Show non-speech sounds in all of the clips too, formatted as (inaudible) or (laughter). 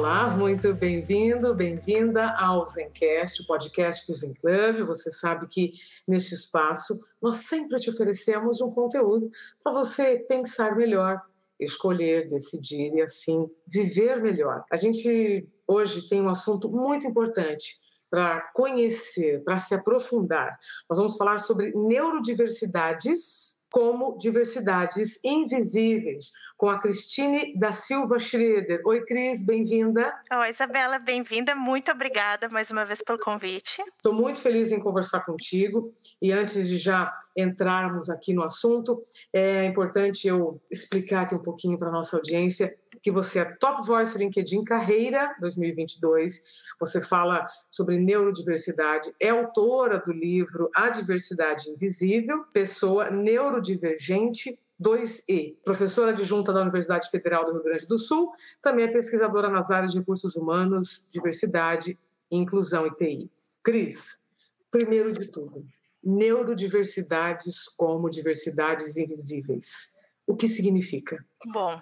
Olá, muito bem-vindo, bem-vinda ao Zencast, o podcast do Zen Club. Você sabe que neste espaço nós sempre te oferecemos um conteúdo para você pensar melhor, escolher, decidir e assim viver melhor. A gente hoje tem um assunto muito importante para conhecer, para se aprofundar. Nós vamos falar sobre neurodiversidades como diversidades invisíveis, com a Cristine da Silva Schroeder. Oi, Cris, bem-vinda. Oi, Isabela, bem-vinda. Muito obrigada mais uma vez pelo convite. Estou muito feliz em conversar contigo e antes de já entrarmos aqui no assunto, é importante eu explicar aqui um pouquinho para a nossa audiência que você é Top Voice LinkedIn Carreira 2022 você fala sobre neurodiversidade, é autora do livro A Diversidade Invisível, pessoa neurodivergente 2E, professora adjunta da Universidade Federal do Rio Grande do Sul, também é pesquisadora nas áreas de recursos humanos, diversidade, inclusão e TI. Cris, primeiro de tudo, neurodiversidades como diversidades invisíveis. O que significa? Bom,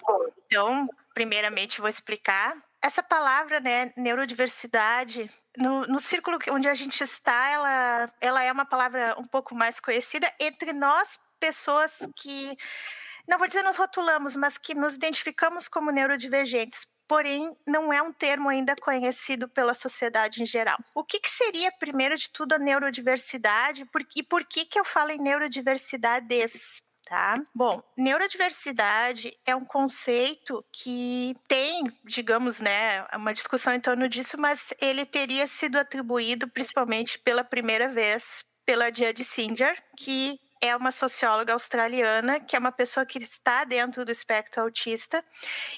então, primeiramente vou explicar essa palavra, né, neurodiversidade, no, no círculo onde a gente está, ela, ela é uma palavra um pouco mais conhecida entre nós, pessoas que, não vou dizer nos rotulamos, mas que nos identificamos como neurodivergentes. Porém, não é um termo ainda conhecido pela sociedade em geral. O que, que seria, primeiro de tudo, a neurodiversidade? E por que, que eu falo em neurodiversidades? Tá? Bom, neurodiversidade é um conceito que tem, digamos, né, uma discussão em torno disso, mas ele teria sido atribuído principalmente pela primeira vez pela Jade Singer, que é uma socióloga australiana, que é uma pessoa que está dentro do espectro autista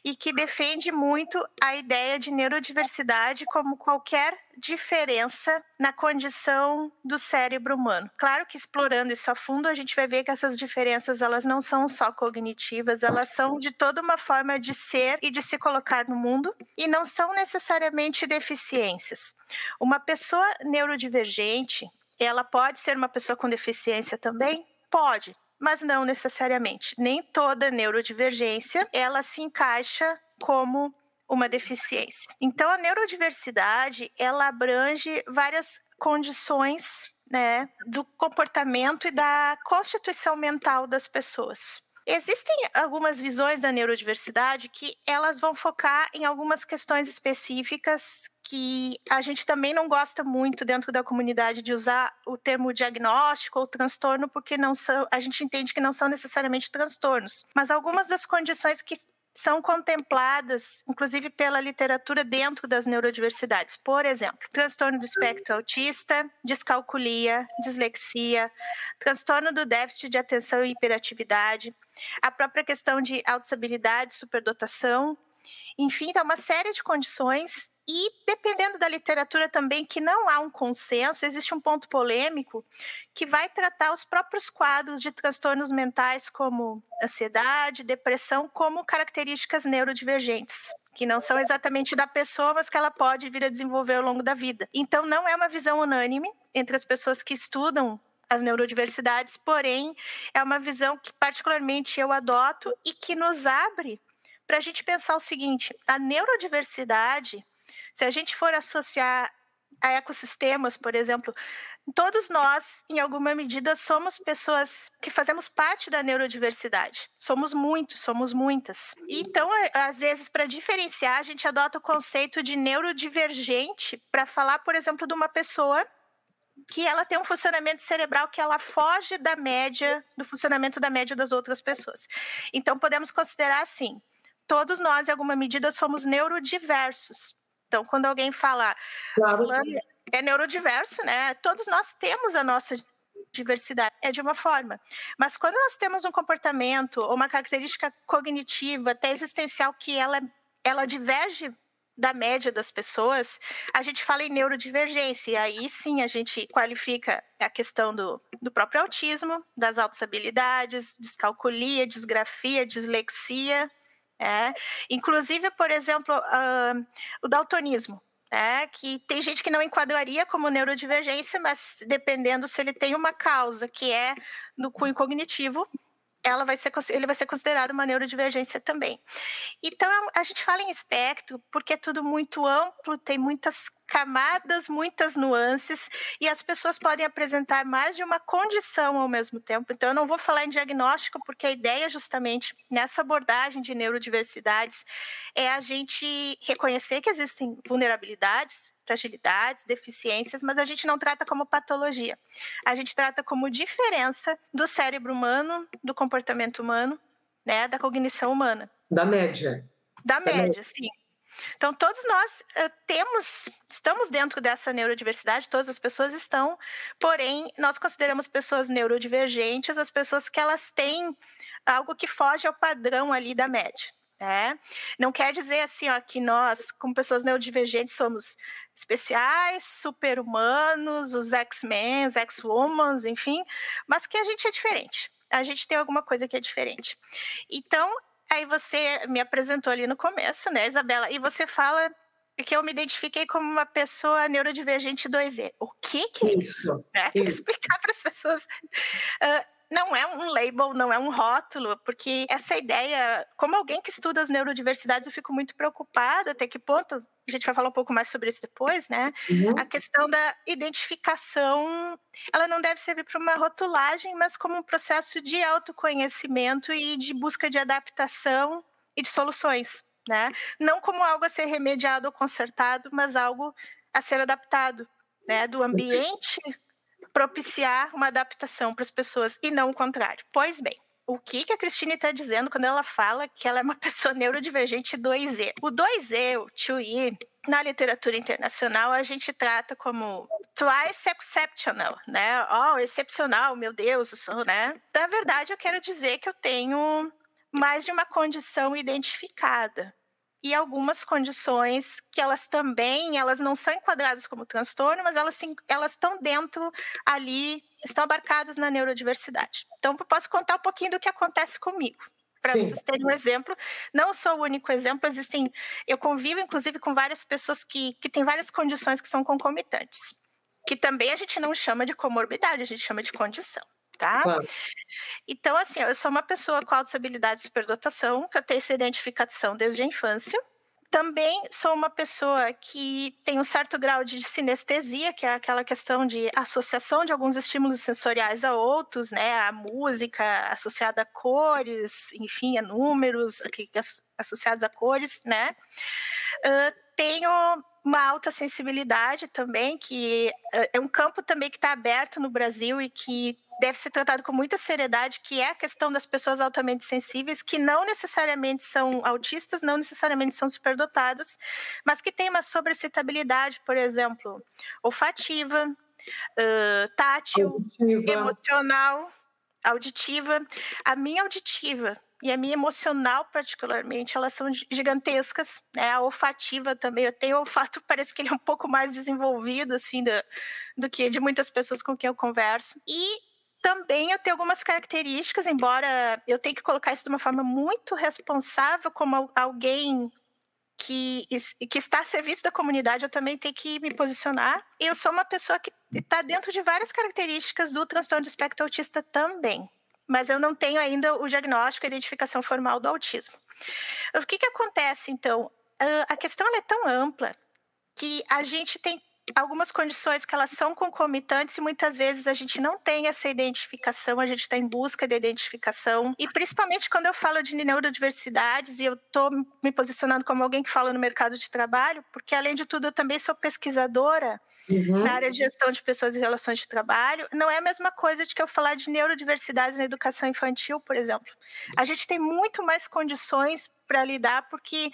e que defende muito a ideia de neurodiversidade como qualquer diferença na condição do cérebro humano. Claro que explorando isso a fundo, a gente vai ver que essas diferenças elas não são só cognitivas, elas são de toda uma forma de ser e de se colocar no mundo e não são necessariamente deficiências. Uma pessoa neurodivergente, ela pode ser uma pessoa com deficiência também? Pode, mas não necessariamente. Nem toda neurodivergência ela se encaixa como uma deficiência. Então a neurodiversidade ela abrange várias condições né, do comportamento e da constituição mental das pessoas. Existem algumas visões da neurodiversidade que elas vão focar em algumas questões específicas que a gente também não gosta muito dentro da comunidade de usar o termo diagnóstico ou transtorno, porque não são, a gente entende que não são necessariamente transtornos. Mas algumas das condições que são contempladas, inclusive pela literatura dentro das neurodiversidades. Por exemplo, transtorno do espectro autista, descalculia, dislexia, transtorno do déficit de atenção e hiperatividade, a própria questão de autossabilidade, superdotação, enfim, tá uma série de condições e dependendo da literatura também, que não há um consenso, existe um ponto polêmico que vai tratar os próprios quadros de transtornos mentais, como ansiedade, depressão, como características neurodivergentes que não são exatamente da pessoa, mas que ela pode vir a desenvolver ao longo da vida. Então, não é uma visão unânime entre as pessoas que estudam as neurodiversidades, porém, é uma visão que, particularmente, eu adoto e que nos abre para a gente pensar o seguinte: a neurodiversidade se a gente for associar a ecossistemas, por exemplo, todos nós, em alguma medida, somos pessoas que fazemos parte da neurodiversidade. Somos muitos, somos muitas. Então, é, às vezes, para diferenciar, a gente adota o conceito de neurodivergente para falar, por exemplo, de uma pessoa que ela tem um funcionamento cerebral que ela foge da média, do funcionamento da média das outras pessoas. Então, podemos considerar assim: todos nós, em alguma medida, somos neurodiversos. Então, quando alguém fala claro. é neurodiverso, né? Todos nós temos a nossa diversidade é de uma forma. Mas quando nós temos um comportamento ou uma característica cognitiva, até existencial, que ela, ela diverge da média das pessoas, a gente fala em neurodivergência. E aí sim a gente qualifica a questão do, do próprio autismo, das altas habilidades, descalculia, disgrafia, dislexia. É. Inclusive, por exemplo, uh, o daltonismo. É, que tem gente que não enquadraria como neurodivergência, mas dependendo se ele tem uma causa que é no cunho cognitivo, ela vai ser, ele vai ser considerado uma neurodivergência também. Então, a gente fala em espectro porque é tudo muito amplo, tem muitas camadas, muitas nuances, e as pessoas podem apresentar mais de uma condição ao mesmo tempo. Então, eu não vou falar em diagnóstico, porque a ideia, justamente, nessa abordagem de neurodiversidades, é a gente reconhecer que existem vulnerabilidades, fragilidades, deficiências, mas a gente não trata como patologia. A gente trata como diferença do cérebro humano, do comportamento humano, né, da cognição humana. Da média. Da, da média, média, sim. Então, todos nós uh, temos, estamos dentro dessa neurodiversidade, todas as pessoas estão, porém, nós consideramos pessoas neurodivergentes as pessoas que elas têm algo que foge ao padrão ali da média. Né? Não quer dizer assim ó, que nós, como pessoas neurodivergentes, somos especiais, super-humanos, os X-Men, X-Womans, enfim, mas que a gente é diferente. A gente tem alguma coisa que é diferente. Então, Aí você me apresentou ali no começo, né, Isabela? E você fala que eu me identifiquei como uma pessoa neurodivergente 2E. O que, que é isso? isso? Né? Tem que explicar para as pessoas. Uh, não é um label, não é um rótulo, porque essa ideia, como alguém que estuda as neurodiversidades, eu fico muito preocupada até que ponto, a gente vai falar um pouco mais sobre isso depois, né? Uhum. A questão da identificação, ela não deve servir para uma rotulagem, mas como um processo de autoconhecimento e de busca de adaptação e de soluções, né? Não como algo a ser remediado ou consertado, mas algo a ser adaptado, né? Do ambiente propiciar uma adaptação para as pessoas e não o contrário. Pois bem, o que, que a Cristine está dizendo quando ela fala que ela é uma (laughs) pessoa neurodivergente 2E? O 2E, o 2E, na literatura internacional, a gente trata como twice exceptional, né? Oh, excepcional, meu Deus, eu sou, né? Na verdade, eu quero dizer que eu tenho mais de uma condição identificada e algumas condições que elas também, elas não são enquadradas como transtorno, mas elas, elas estão dentro ali, estão abarcadas na neurodiversidade. Então, eu posso contar um pouquinho do que acontece comigo. Para vocês terem um exemplo, não sou o único exemplo, existem. Eu convivo, inclusive, com várias pessoas que, que têm várias condições que são concomitantes, que também a gente não chama de comorbidade, a gente chama de condição tá? Claro. Então, assim, eu sou uma pessoa com altas habilidades de superdotação, que eu tenho essa identificação desde a infância. Também sou uma pessoa que tem um certo grau de sinestesia, que é aquela questão de associação de alguns estímulos sensoriais a outros, né? A música associada a cores, enfim, a números associados a cores, né? Uh, tenho uma alta sensibilidade também, que é um campo também que está aberto no Brasil e que deve ser tratado com muita seriedade, que é a questão das pessoas altamente sensíveis, que não necessariamente são autistas, não necessariamente são superdotadas, mas que têm uma sobrecitabilidade, por exemplo, olfativa, uh, tátil, auditiva. emocional, auditiva. A minha auditiva e a minha emocional, particularmente, elas são gigantescas. Né? A olfativa também, eu tenho olfato, (laughs) parece que ele é um pouco mais desenvolvido, assim, do, do que de muitas pessoas com quem eu converso. E também eu tenho algumas características, embora eu tenha que colocar isso de uma forma muito responsável, como alguém que, que está a serviço da comunidade, eu também tenho que me posicionar. Eu sou uma pessoa que está dentro de várias características do transtorno de espectro autista também mas eu não tenho ainda o diagnóstico e identificação formal do autismo. O que, que acontece, então? A questão é tão ampla que a gente tem algumas condições que elas são concomitantes e muitas vezes a gente não tem essa identificação, a gente está em busca de identificação. E principalmente quando eu falo de neurodiversidades e eu estou me posicionando como alguém que fala no mercado de trabalho, porque além de tudo eu também sou pesquisadora uhum. na área de gestão de pessoas e relações de trabalho, não é a mesma coisa de que eu falar de neurodiversidades na educação infantil, por exemplo. A gente tem muito mais condições para lidar porque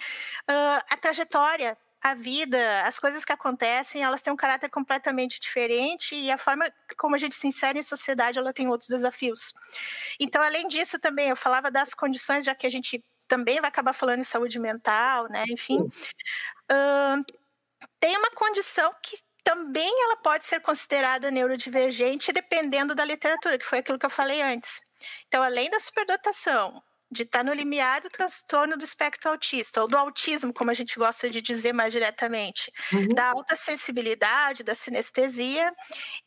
uh, a trajetória a vida, as coisas que acontecem, elas têm um caráter completamente diferente e a forma como a gente se insere em sociedade, ela tem outros desafios. Então, além disso, também eu falava das condições, já que a gente também vai acabar falando em saúde mental, né? Enfim, Uh, tem uma condição que também ela pode ser considerada neurodivergente dependendo da literatura, que foi aquilo que eu falei antes. Então, além da superdotação, de estar no limiar do transtorno do espectro autista, ou do autismo, como a gente gosta de dizer mais diretamente, uhum. da alta sensibilidade, da sinestesia,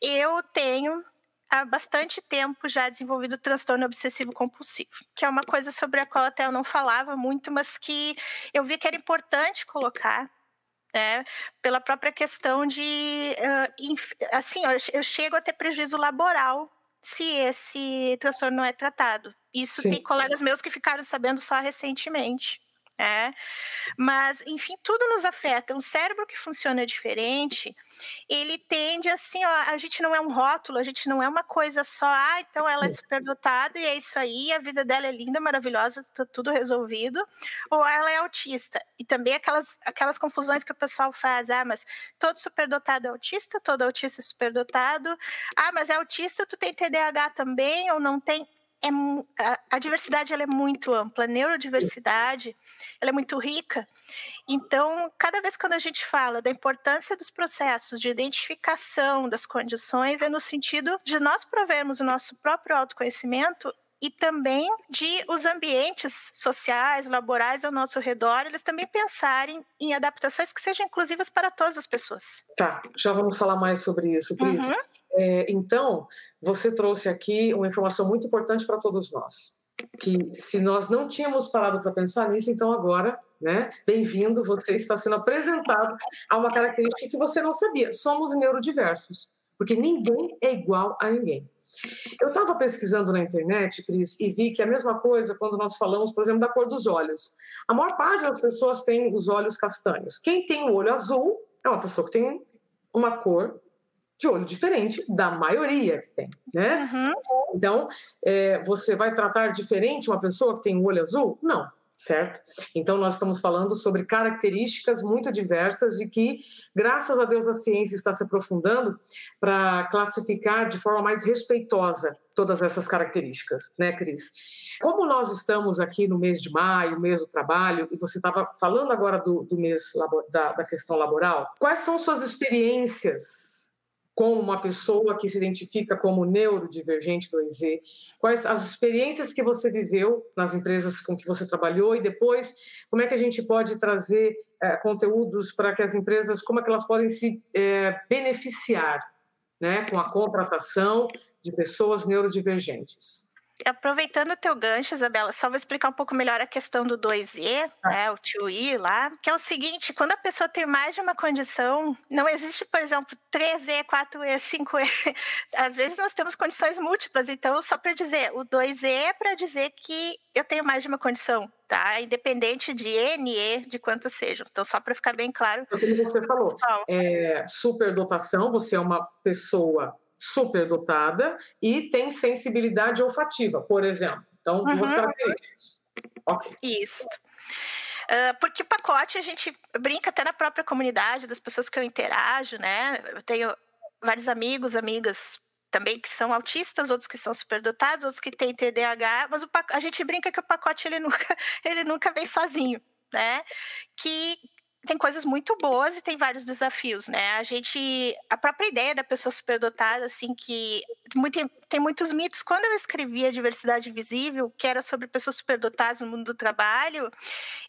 eu tenho há bastante tempo já desenvolvido transtorno obsessivo compulsivo, que é uma coisa sobre a qual até eu não falava muito, mas que eu vi que era importante colocar, né, pela própria questão de, uh, assim, eu chego a ter prejuízo laboral se esse transtorno não é tratado. Isso Sim. tem colegas meus que ficaram sabendo só recentemente. É. Mas, enfim, tudo nos afeta. Um cérebro que funciona diferente, ele tende assim, ó, a gente não é um rótulo, a gente não é uma coisa só, ah, então ela é superdotada e é isso aí, a vida dela é linda, maravilhosa, tá tudo resolvido, ou ela é autista. E também aquelas, aquelas confusões que o pessoal faz, ah, mas todo superdotado é autista, todo autista é superdotado, ah, mas é autista, tu tem TDAH também ou não tem? É, a, a diversidade ela é muito ampla, a neurodiversidade ela é muito rica. Então, cada vez quando a gente fala da importância dos processos de identificação das condições, é no sentido de nós provermos o nosso próprio autoconhecimento e também de os ambientes sociais, laborais ao nosso redor, eles também pensarem em adaptações que sejam inclusivas para todas as pessoas. Tá, já vamos falar mais sobre isso, Cris. Uhum. É, então, você trouxe aqui uma informação muito importante para todos nós. Que se nós não tínhamos parado para pensar nisso, então agora, né? Bem-vindo, você está sendo apresentado a uma característica que você não sabia. Somos neurodiversos, porque ninguém é igual a ninguém. Eu estava pesquisando na internet, Cris, e vi que é a mesma coisa quando nós falamos, por exemplo, da cor dos olhos. A maior parte das pessoas tem os olhos castanhos. Quem tem o olho azul é uma pessoa que tem uma cor de olho diferente da maioria que tem, né? Uhum. Então, é, você vai tratar diferente uma pessoa que tem um olho azul? Não, certo? Então, nós estamos falando sobre características muito diversas e que, graças a Deus, a ciência está se aprofundando para classificar de forma mais respeitosa todas essas características, né, Cris? Como nós estamos aqui no mês de maio, mês do trabalho, e você estava falando agora do, do mês da, da questão laboral, quais são suas experiências como uma pessoa que se identifica como neurodivergente 2E? Quais as experiências que você viveu nas empresas com que você trabalhou e depois como é que a gente pode trazer é, conteúdos para que as empresas, como é que elas podem se é, beneficiar né, com a contratação de pessoas neurodivergentes? Aproveitando o teu gancho, Isabela, só vou explicar um pouco melhor a questão do 2E, ah. né, o 2E lá, que é o seguinte, quando a pessoa tem mais de uma condição, não existe, por exemplo, 3E, 4E, 5E. Às vezes nós temos condições múltiplas, então só para dizer, o 2E é para dizer que eu tenho mais de uma condição, tá? Independente de NE, de quantos sejam. Então, só para ficar bem claro. Como você falou, é, superdotação, você é uma pessoa superdotada e tem sensibilidade olfativa, por exemplo. Então, duas uhum. características. Okay. Isso. Uh, porque pacote a gente brinca até na própria comunidade das pessoas que eu interajo, né? Eu tenho vários amigos, amigas também que são autistas, outros que são superdotados, outros que têm TDAH, mas o, a gente brinca que o pacote ele nunca, (laughs) ele nunca vem sozinho, né? Que tem coisas muito boas e tem vários desafios, né? A gente, a própria ideia da pessoa superdotada, assim, que muito, tem muitos mitos. Quando eu escrevi a diversidade invisível, que era sobre pessoas superdotadas no mundo do trabalho,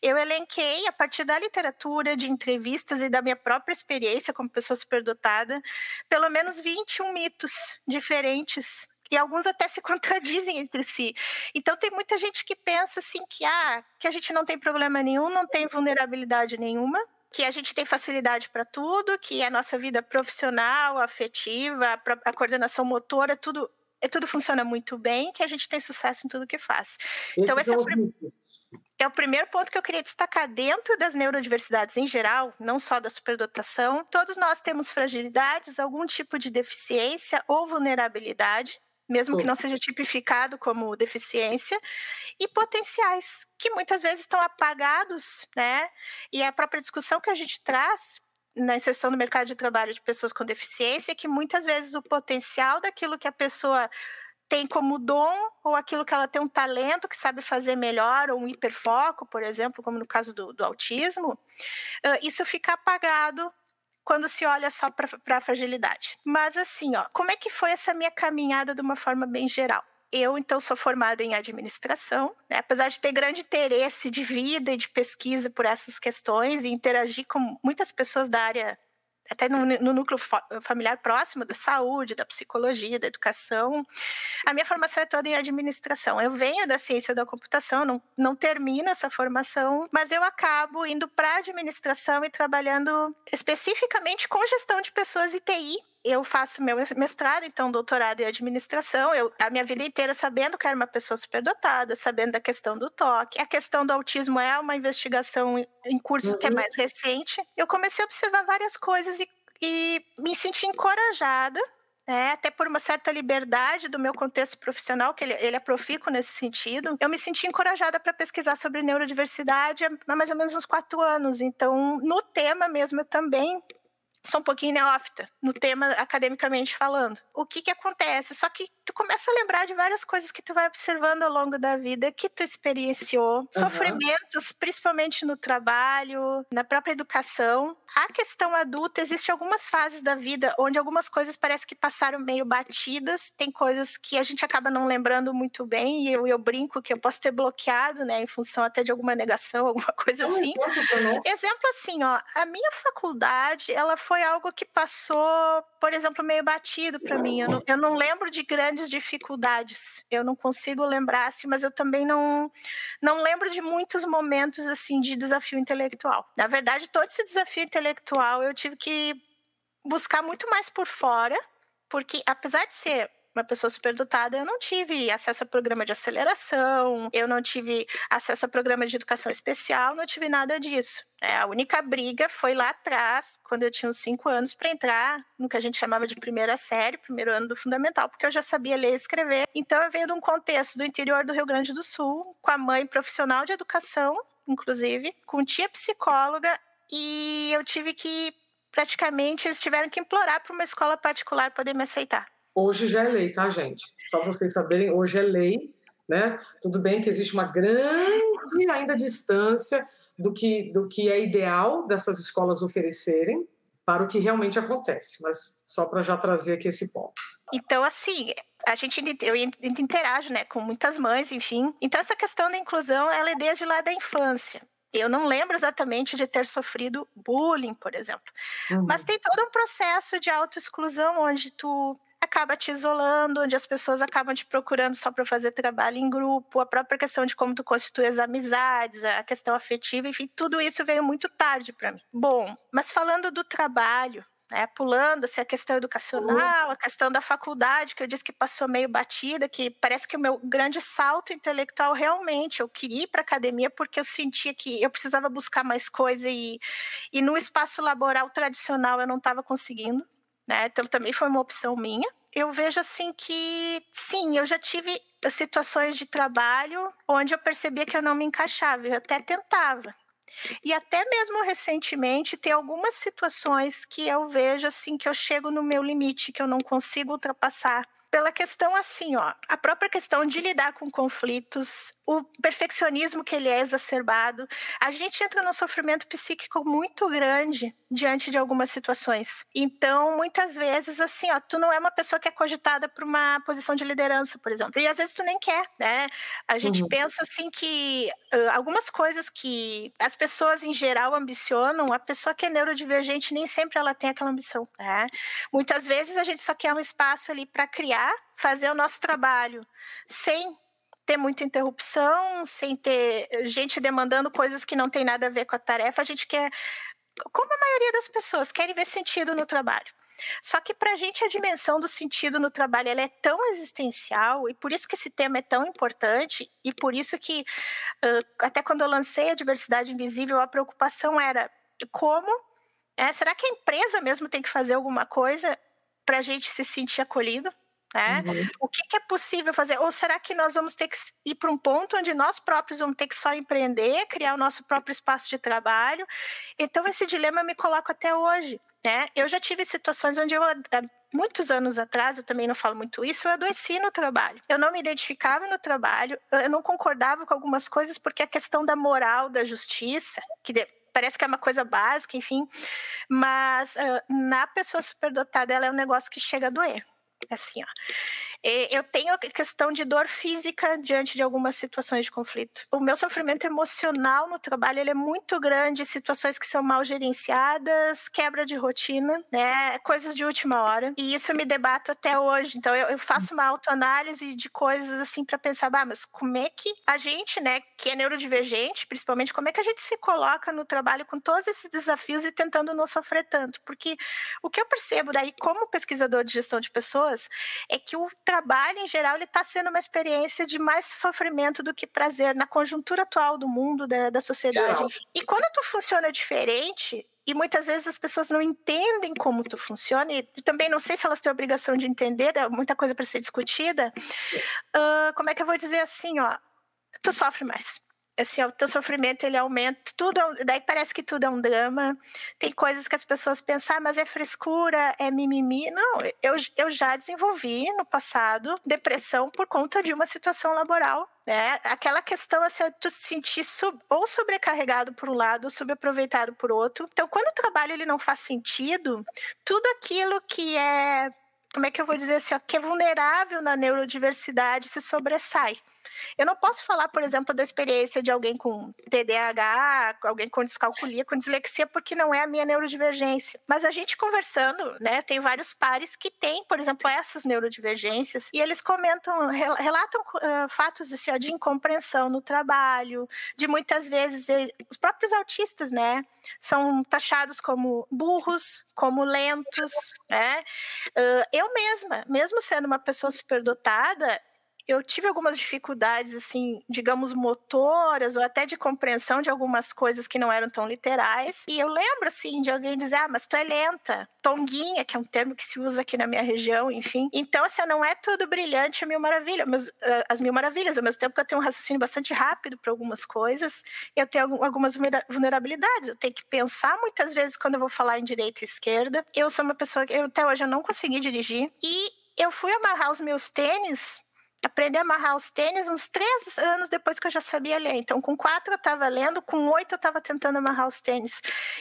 eu elenquei a partir da literatura, de entrevistas e da minha própria experiência como pessoa superdotada, pelo menos 21 mitos diferentes e alguns até se (laughs) contradizem entre si. Então tem muita gente que pensa assim que ah, que a gente não tem problema nenhum, não tem vulnerabilidade nenhuma, que a gente tem facilidade para tudo, que a nossa vida profissional, afetiva, a, coordenação motora, tudo é tudo funciona muito bem, que a gente tem sucesso em tudo que faz. então esse é o, é o primeiro ponto que eu queria destacar dentro das neurodiversidades em geral, não só da superdotação. Todos nós temos fragilidades, algum tipo de deficiência ou vulnerabilidade mesmo que não seja tipificado como deficiência, e potenciais, que muitas vezes estão apagados, né? E a própria discussão que a gente traz na inserção no mercado de trabalho de pessoas com deficiência é que muitas vezes o potencial daquilo que a pessoa tem como dom ou aquilo que ela tem um talento que sabe fazer melhor, ou um hiperfoco, por exemplo, como no caso do, do autismo, uh, isso fica apagado quando se olha só para a fragilidade. Mas assim, ó, como é que foi essa minha caminhada de uma forma bem geral? Eu, então, sou formada em administração, né? apesar de ter grande interesse de vida e de pesquisa por essas questões e interagir com muitas pessoas da área até no, no, núcleo familiar próximo da saúde, da psicologia, da educação. A minha formação é toda em administração. Eu venho da ciência da computação, não, não termino essa formação, mas eu acabo indo para administração e trabalhando especificamente com gestão de pessoas e TI eu faço meu mestrado, então doutorado em administração. Eu a minha vida inteira sabendo que era uma pessoa superdotada, sabendo da questão do toque. A questão do autismo é uma investigação em curso uhum. que é uhum. mais recente. Eu comecei a observar várias coisas e, e me senti encorajada é, até por uma certa liberdade do meu contexto profissional, que ele, ele é profícuo nesse sentido, eu me senti encorajada para pesquisar sobre neurodiversidade há mais ou menos uns quatro anos. Então, no tema mesmo, eu também sou um pouquinho neófita no tema academicamente falando. O que que acontece? Só que tu começa a lembrar de várias coisas que tu vai observando ao longo da vida, que tu experienciou, uhum. sofrimentos, principalmente no trabalho, na própria educação. A questão adulta, existe algumas fases da vida onde algumas coisas parece que passaram meio batidas, tem coisas que a gente acaba não lembrando muito bem, e eu, eu brinco que eu posso ter bloqueado, né, em função até de alguma negação, (laughs) alguma coisa assim. Exemplo assim, ó, a minha faculdade, ela foi foi algo que passou, por exemplo, meio batido para mim. Eu não, eu não, lembro de grandes dificuldades. Eu não consigo lembrar, assim, mas eu também não, não lembro de muitos momentos assim de desafio intelectual. Na verdade, todo esse desafio intelectual eu tive que buscar muito mais por fora, porque apesar de ser uma pessoa superdotada, eu não tive acesso a programa de aceleração, eu não tive acesso a programa de educação especial, não tive nada disso. É, a única briga foi lá atrás, quando eu tinha uns cinco anos, para entrar no que a gente chamava de primeira série, primeiro ano do fundamental, porque eu já sabia ler e escrever. Então eu venho de um contexto do interior do Rio Grande do Sul, com a mãe profissional de educação, inclusive, com tia psicóloga, e eu tive que praticamente eles tiveram que implorar para uma escola particular poder me aceitar. Hoje já é lei, tá, gente? Só vocês saberem, hoje é lei, né? Tudo bem que existe uma grande ainda distância do que, do que é ideal dessas escolas oferecerem para o que realmente acontece, mas só para já trazer aqui esse ponto. Então, assim, a gente eu interage, né, com muitas mães, enfim. Então, essa questão da inclusão, ela é desde lá da infância. Eu não lembro exatamente de ter sofrido bullying, por exemplo. Uhum. Mas tem todo um processo de autoexclusão onde tu acaba te isolando, onde as pessoas acabam te procurando só para fazer trabalho em grupo, a própria questão de como tu constitui as amizades, a questão afetiva, enfim, tudo isso veio muito tarde para mim. Bom, mas falando do trabalho, né, pulando assim, a questão educacional, a questão da faculdade, que eu disse que passou meio batida, que parece que o meu grande salto intelectual realmente, eu queria ir para academia porque eu sentia que eu precisava buscar mais coisa e, e no espaço laboral tradicional eu não estava conseguindo né? Então também foi uma opção minha. Eu vejo assim que sim, eu já tive situações de trabalho onde eu percebia que eu não me encaixava, eu até tentava. E até mesmo recentemente tem algumas situações que eu vejo assim que eu chego no meu limite, que eu não consigo ultrapassar pela questão assim, ó, a própria questão de lidar com conflitos, o perfeccionismo que ele é exacerbado, a gente entra num sofrimento psíquico muito grande diante de algumas situações. Então, muitas vezes, assim, ó, tu não é uma pessoa que é cogitada para uma posição de liderança, por exemplo, e às vezes tu nem quer, né? A gente uhum. pensa assim que uh, algumas coisas que as pessoas em geral ambicionam, a pessoa que é neurodivergente nem sempre ela tem aquela ambição, né? Muitas vezes a gente só quer um espaço ali para criar fazer o nosso trabalho sem ter muita interrupção, sem ter gente demandando coisas que não tem nada a ver com a tarefa. A gente quer, como a maioria das pessoas, querem ver sentido no trabalho. Só que para a gente a dimensão do sentido no trabalho ela é tão existencial e por isso que esse tema é tão importante e por isso que uh, até quando eu lancei a diversidade invisível a preocupação era como é, será que a empresa mesmo tem que fazer alguma coisa para a gente se sentir acolhido? Né? Uhum. O que, que, é possível fazer? Ou será que nós vamos ter que ir para um ponto onde nós próprios vamos ter que só empreender, criar o nosso próprio espaço de trabalho? Então, esse dilema me coloco até hoje. Né? Eu já tive situações onde eu muitos anos atrás, eu também não falo muito isso, eu adoeci no trabalho. Eu não me identificava no trabalho, eu não concordava com algumas coisas, porque a questão da moral, da justiça, que parece que é uma coisa básica, enfim, mas uh, na pessoa superdotada ela é um negócio que chega a doer. Assim, ó. Eu tenho a questão de dor física diante de algumas situações de conflito. O meu sofrimento emocional no trabalho ele é muito grande, situações que são mal gerenciadas, quebra de rotina, né, coisas de última hora. E isso eu me debato até hoje. Então eu, eu faço uma autoanálise de coisas assim para pensar, bah, mas como é que a gente, né, que é neurodivergente, principalmente, como é que a gente se coloca no trabalho com todos esses desafios e tentando não sofrer tanto? Porque o que eu percebo daí como pesquisador de gestão de pessoas é que o trabalho, em geral, ele está sendo uma experiência de mais sofrimento do que prazer na conjuntura atual do mundo, da, da sociedade. Geral. E quando tu funciona diferente, e muitas vezes as pessoas não entendem como tu funciona, e também não sei se elas têm a obrigação de entender, é muita coisa para ser discutida. Uh, como é que eu vou dizer assim, ó? Tu sofre mais assim, o teu sofrimento ele aumenta, tudo, é daí parece que tudo é um drama. Tem coisas que as pessoas pensam, ah, mas é frescura, é mimimi. Não, eu, eu já desenvolvi no passado depressão por conta de uma situação laboral. Né? Aquela questão assim, tu se sentir sub, ou sobrecarregado por um lado, ou subaproveitado por outro. Então, quando o trabalho ele não faz sentido, tudo aquilo que é como é que eu vou dizer assim, ó, que é vulnerável na neurodiversidade se sobressai. Eu não posso falar, por exemplo, da experiência de alguém com TDAH, alguém com descalculia, com dislexia, porque não é a minha neurodivergência. Mas a gente conversando, né, tem vários pares que têm, por exemplo, essas neurodivergências, e eles comentam, relatam uh, fatos assim, ó, de incompreensão no trabalho, de muitas vezes ele, os próprios autistas, né, são taxados como burros, como lentos, né? Uh, eu mesma, mesmo sendo uma pessoa superdotada, eu tive algumas dificuldades, assim, digamos, motoras ou até de compreensão de algumas coisas que não eram tão literais. E eu lembro, assim, de alguém dizer, ah, mas tu é lenta. Tonguinha, que é um termo que se usa aqui na minha região, enfim. Então, assim, não é tudo brilhante, é mil maravilhas. Mas, uh, as mil maravilhas, ao mesmo tempo que eu tenho um raciocínio bastante rápido para algumas coisas, eu tenho algumas vulnerabilidades. Eu tenho que pensar muitas vezes quando eu vou falar em direita e esquerda. Eu sou uma pessoa que eu, até hoje eu não consegui dirigir. E eu fui amarrar os meus tênis aprendi a amarrar os tênis uns três anos depois que eu já sabia ler. Então, com quatro eu estava lendo, com oito eu estava tentando amarrar os tênis.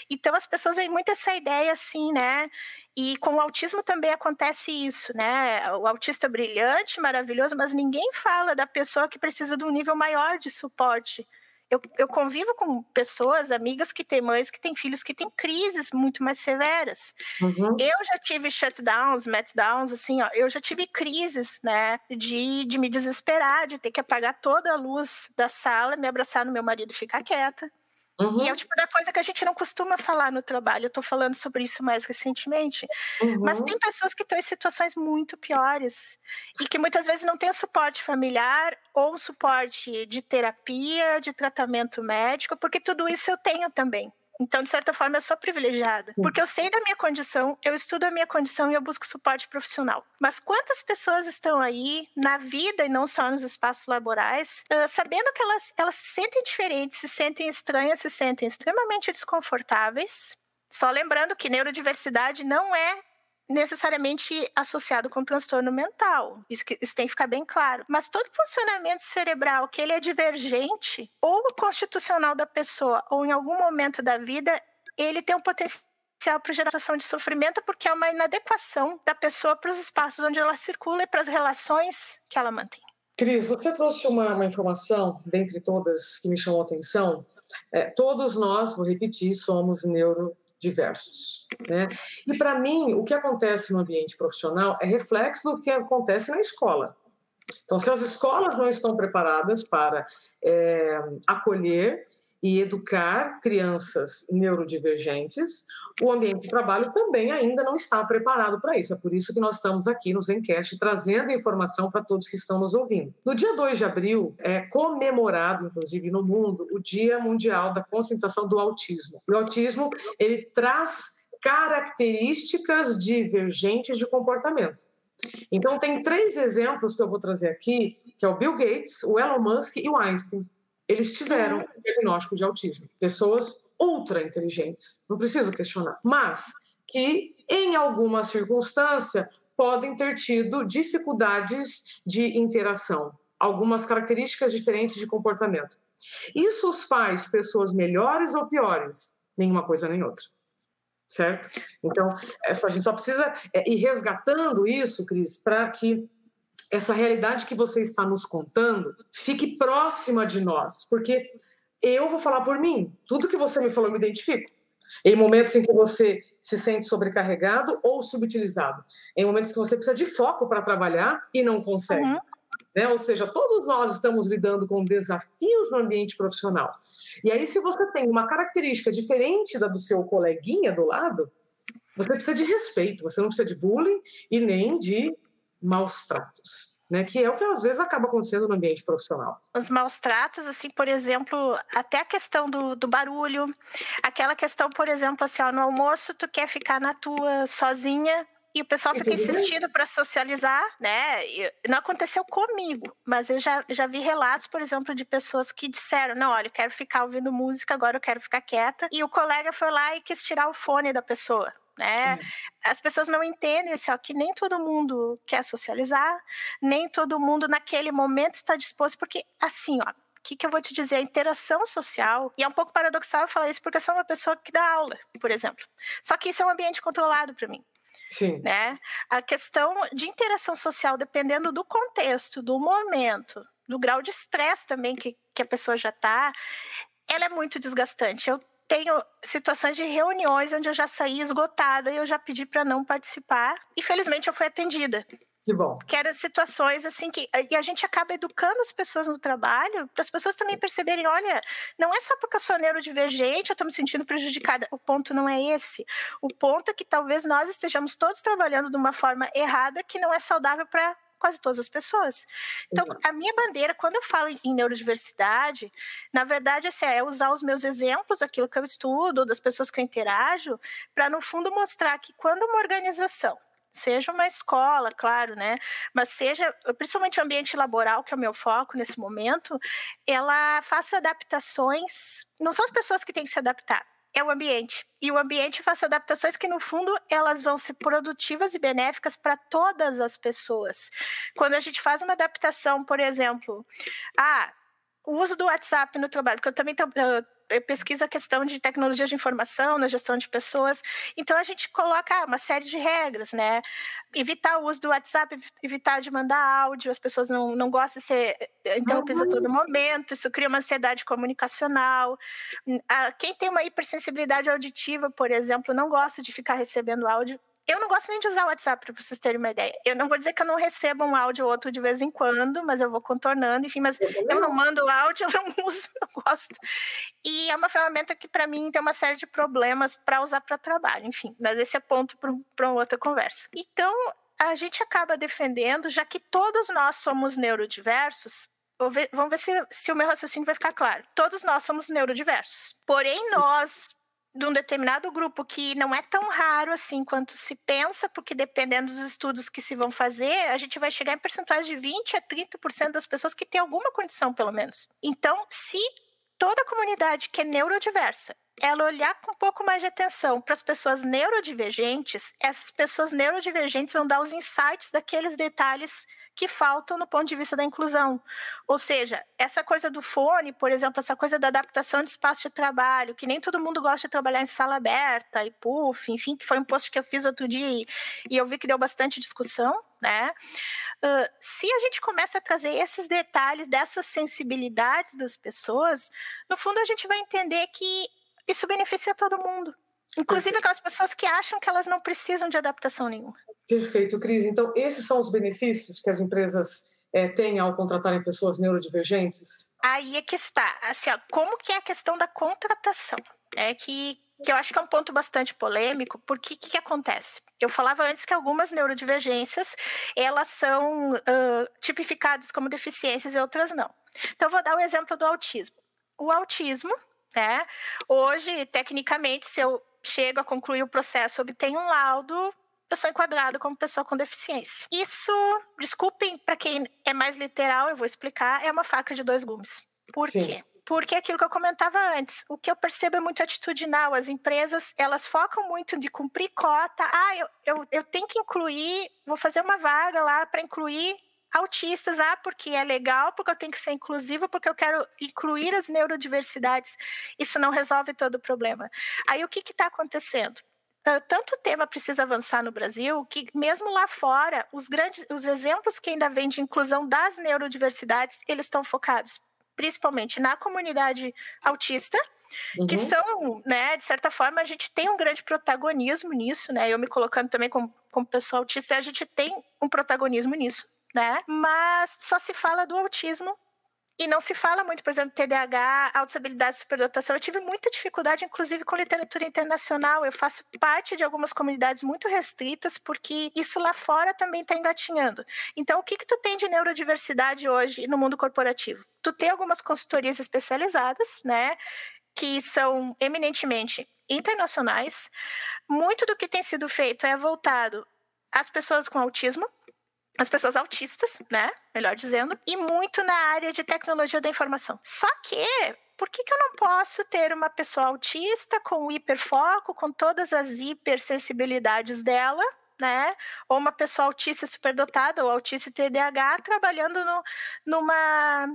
Então, as pessoas têm muito essa ideia assim, né? E com o autismo também acontece isso, né? O autista brilhante, maravilhoso, mas ninguém fala da pessoa que precisa de um nível maior de suporte eu, eu convivo com pessoas, amigas que têm mães que têm filhos que têm crises muito mais severas. Uhum. Eu já tive shutdowns, meltdowns, assim, ó, eu já tive crises, né, de, de me desesperar, de ter que apagar toda a luz da sala, me abraçar no meu marido e ficar quieta. Uhum. E é o tipo da coisa que a gente não costuma falar no trabalho. Eu estou falando sobre isso mais recentemente. Uhum. Mas tem pessoas que estão em situações muito piores e que muitas vezes não têm o suporte familiar ou suporte de terapia, de tratamento médico, porque tudo isso eu tenho também. Então, de certa forma, eu sou privilegiada, porque eu sei da minha condição, eu estudo a minha condição e eu busco suporte profissional. Mas quantas pessoas estão aí na vida e não só nos espaços laborais, uh, sabendo que elas, elas se sentem diferentes, se sentem estranhas, se sentem extremamente desconfortáveis? Só lembrando que neurodiversidade não é necessariamente associado com transtorno mental. Isso, que, isso tem que ficar bem claro. Mas todo funcionamento cerebral que ele é divergente, ou constitucional da pessoa, ou em algum momento da vida, ele tem um potencial para geração de sofrimento porque é uma inadequação da pessoa para os espaços onde ela circula e para as relações que ela mantém. Cris, você trouxe uma, uma, informação, dentre todas que me chamou a atenção. É, todos nós, vou repetir, somos neuro diversos. Né? E para mim, o que acontece no ambiente profissional é reflexo do que acontece na escola. Então, se as escolas não estão preparadas para é, acolher e educar crianças neurodivergentes, o ambiente de trabalho também ainda não está preparado para isso. É por isso que nós estamos aqui no Zencast trazendo informação para todos que estão nos ouvindo. No dia 2 de abril é comemorado, inclusive no mundo, o Dia Mundial da Conscientização do Autismo. O autismo, ele traz características divergentes de comportamento. Então, tem três exemplos que eu vou trazer aqui, que é o Bill Gates, o Elon Musk e o Einstein eles tiveram um diagnóstico de autismo. Pessoas ultra inteligentes, não preciso questionar. Mas que, em alguma circunstância, podem ter tido dificuldades de interação, algumas características diferentes de comportamento. Isso os faz pessoas melhores ou piores? Nenhuma coisa nem outra. Certo? Então, a gente só precisa é, ir resgatando isso, Cris, para que essa realidade que você está nos contando fique próxima de nós, porque eu vou falar por mim. Tudo que você me falou, eu me identifico. Em momentos em que você se sente sobrecarregado ou subutilizado. Em momentos que você precisa de foco para trabalhar e não consegue. Uhum. Né? Ou seja, todos nós estamos lidando com desafios no ambiente profissional. E aí, se você tem uma característica diferente da do seu coleguinha do lado, você precisa de respeito, você não precisa de bullying e nem de maus tratos né? Que é o que às vezes acaba acontecendo no ambiente profissional. Os maus tratos, assim, por exemplo, até a questão do, do barulho, aquela questão, por exemplo, assim, ó, no almoço tu quer ficar na tua sozinha, e o pessoal fica insistindo para socializar, né? Não aconteceu comigo, mas eu já, já vi relatos, por exemplo, de pessoas que disseram: não, olha, eu quero ficar ouvindo música, agora eu quero ficar quieta. E o colega foi lá e quis tirar o fone da pessoa né? As pessoas não entendem assim, ó, que nem todo mundo quer socializar, nem todo mundo naquele momento está disposto, porque assim, ó, o que, que, eu vou te dizer? A interação social, e é um pouco paradoxal eu falar isso, porque eu sou uma pessoa que dá aula, por exemplo. Só que isso é um ambiente controlado para mim. Sim. Né? A questão de interação social, dependendo do contexto, do momento, do grau de estresse também que, que a pessoa já está, ela é muito desgastante. Eu tenho situações de reuniões onde eu já saí esgotada e eu já pedi para não participar. E felizmente eu fui atendida. Que bom. Que eram situações assim que. E a gente acaba educando as pessoas no trabalho, para as pessoas também perceberem: olha, não é só porque eu sou neurodivergente, eu estou me sentindo prejudicada. O ponto não é esse. O ponto é que talvez nós estejamos todos trabalhando de uma forma errada que não é saudável para quase todas as pessoas. Então, a minha bandeira, quando eu falo em neurodiversidade, na verdade, assim, é usar os meus exemplos, aquilo que eu estudo, das pessoas que eu interajo, para, no fundo, mostrar que quando uma organização seja uma escola, claro, né? Mas seja, principalmente o ambiente laboral, que é o meu foco nesse momento, ela faça adaptações. Não são as pessoas que têm que se adaptar, é o ambiente. E o ambiente faz adaptações que, no fundo, elas vão ser produtivas e benéficas para todas as pessoas. Quando a gente faz uma adaptação, por exemplo, ah, o uso do WhatsApp no trabalho, porque eu também pesquiso a questão de tecnologias de informação na gestão de pessoas. Então a gente coloca ah, uma série de regras, né? Evitar o uso do WhatsApp, evitar de mandar áudio, as pessoas não, não gostam de ser eh, interrompidas a todo momento, isso cria uma ansiedade comunicacional. Quem tem uma hipersensibilidade auditiva, por exemplo, não gosta de ficar recebendo áudio eu não gosto nem de usar o WhatsApp, para vocês terem uma ideia. Eu não vou dizer que eu não recebo um áudio ou outro de vez em quando, mas eu vou contornando, enfim, mas eu não mando áudio, (laughs) eu não uso, não gosto. E é uma ferramenta que, para mim, tem uma série de problemas para usar para trabalho, enfim. Mas esse é ponto para uma outra conversa. Então, a gente acaba defendendo, já que todos nós somos neurodiversos, vamos ver se, se o meu raciocínio vai ficar claro. Todos nós somos neurodiversos. Porém, nós de um determinado grupo que não é tão raro assim quanto se pensa, porque dependendo dos estudos que se vão fazer, a gente vai chegar em percentuais de 20 a 30% das pessoas que têm alguma condição, pelo menos. Então, se toda a comunidade que é neurodiversa, ela olhar com um pouco mais de atenção para as pessoas neurodivergentes, essas pessoas neurodivergentes vão dar os insights daqueles detalhes que faltam no ponto de vista da inclusão. Ou seja, essa coisa do fone, por exemplo, essa coisa da adaptação de espaço de trabalho, que nem todo mundo gosta de trabalhar em sala aberta e puff, enfim, que foi um post que eu fiz outro dia e, eu vi que deu bastante discussão, né? Uh, se a gente começa a trazer esses detalhes dessas sensibilidades das pessoas, no fundo a gente vai entender que isso beneficia todo mundo. Inclusive aquelas pessoas que acham que elas não precisam de adaptação nenhuma. Perfeito, Cris. Então, esses são os benefícios que as empresas é, têm ao contratarem pessoas neurodivergentes? Aí é que está. Assim, ó, como que é a questão da contratação? É que, que eu acho que é um ponto bastante polêmico, porque o que, que, acontece? Eu falava antes que algumas neurodivergências, elas são uh, tipificadas como deficiências e outras não. Então, eu vou dar o um exemplo do autismo. O autismo, né? Hoje, tecnicamente, se eu chego a concluir o processo, obtenho um laudo, eu sou enquadrada como pessoa com deficiência. Isso, desculpem para quem é mais literal, eu vou explicar, é uma faca de dois gumes. Por Sim. quê? porque aquilo que eu comentava antes, o que eu percebo é muito atitudinal. As empresas, elas focam muito de cumprir cota. Ah, eu, eu, eu tenho que incluir, vou fazer uma vaga lá para incluir autistas, ah, porque é legal, porque eu tenho que ser inclusiva, porque eu quero incluir as neurodiversidades. Isso não resolve todo o problema. Aí o que está acontecendo? tanto o tema precisa avançar no Brasil que mesmo lá fora os grandes os exemplos que ainda vêm de inclusão das neurodiversidades eles estão focados principalmente na comunidade autista uhum. que são né de certa forma a gente tem um grande protagonismo nisso né eu me colocando também como, como pessoa autista a gente tem um protagonismo nisso né mas só se fala do autismo e não se fala muito, por exemplo, TDAH, autossabilidade, superdotação. Eu tive muita dificuldade, inclusive, com literatura internacional. Eu faço parte de algumas comunidades muito restritas, porque isso lá fora também está engatinhando. Então, o que, que tu tem de neurodiversidade hoje no mundo corporativo? Tu tem algumas consultorias especializadas, né? Que são eminentemente internacionais. Muito do que tem sido feito é voltado às pessoas com autismo, as pessoas autistas, né? Melhor dizendo, e muito na área de tecnologia da informação. Só que por que, que eu não posso ter uma pessoa autista com hiperfoco, com todas as hipersensibilidades dela, né? Ou uma pessoa autista superdotada, ou autista TDAH, trabalhando no, numa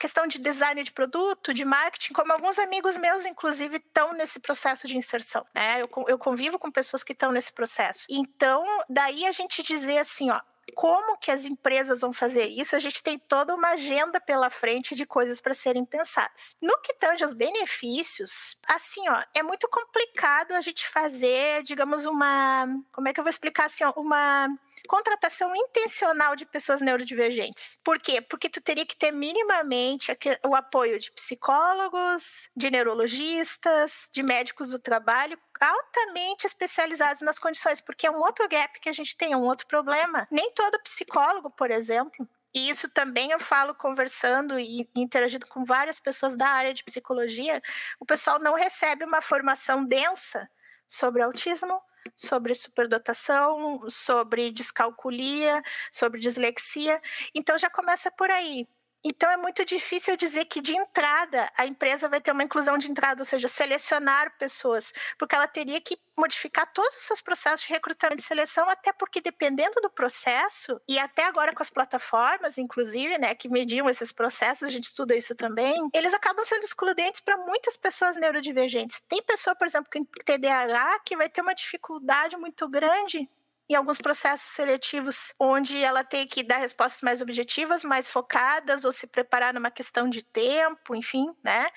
questão de design de produto, de marketing, como alguns amigos meus, inclusive, estão nesse processo de inserção. Né? Eu, eu convivo com pessoas que estão nesse processo. Então, daí a gente dizer assim, ó, como que as empresas vão fazer isso, a gente tem toda uma agenda pela frente de coisas para serem pensadas. No que tange aos benefícios, assim, ó, é muito complicado a gente fazer, digamos, uma. Como é que eu vou explicar assim, ó, uma contratação intencional de pessoas neurodivergentes. Por quê? Porque tu teria que ter minimamente o apoio de psicólogos, de neurologistas, de médicos do trabalho, altamente especializados nas condições, porque é um outro gap que a gente tem, é um outro problema. Nem todo psicólogo, por exemplo, e isso também eu falo conversando e interagindo com várias pessoas da área de psicologia, o pessoal não recebe uma formação densa sobre autismo, sobre superdotação, sobre descalculia, sobre dislexia. Então já começa por aí. Então é muito difícil dizer que de entrada a empresa vai ter uma inclusão de entrada, ou seja, selecionar pessoas, porque ela teria que modificar todos os seus processos de recrutamento e seleção, até porque dependendo do processo, e até agora com as plataformas, inclusive, né, que mediam esses processos, a gente estuda isso também, eles acabam sendo excludentes para muitas pessoas neurodivergentes. Tem pessoa, por exemplo, com TDAH que vai ter uma dificuldade muito grande em alguns processos seletivos, onde ela tem que dar respostas mais objetivas, mais focadas, ou se preparar numa questão de tempo, enfim, né?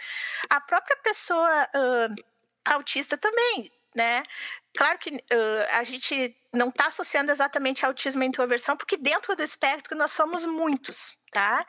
A própria pessoa uh, autista também, né? Claro que uh, a gente não está associando exatamente autismo e introversão, porque dentro do espectro nós somos muitos, tá?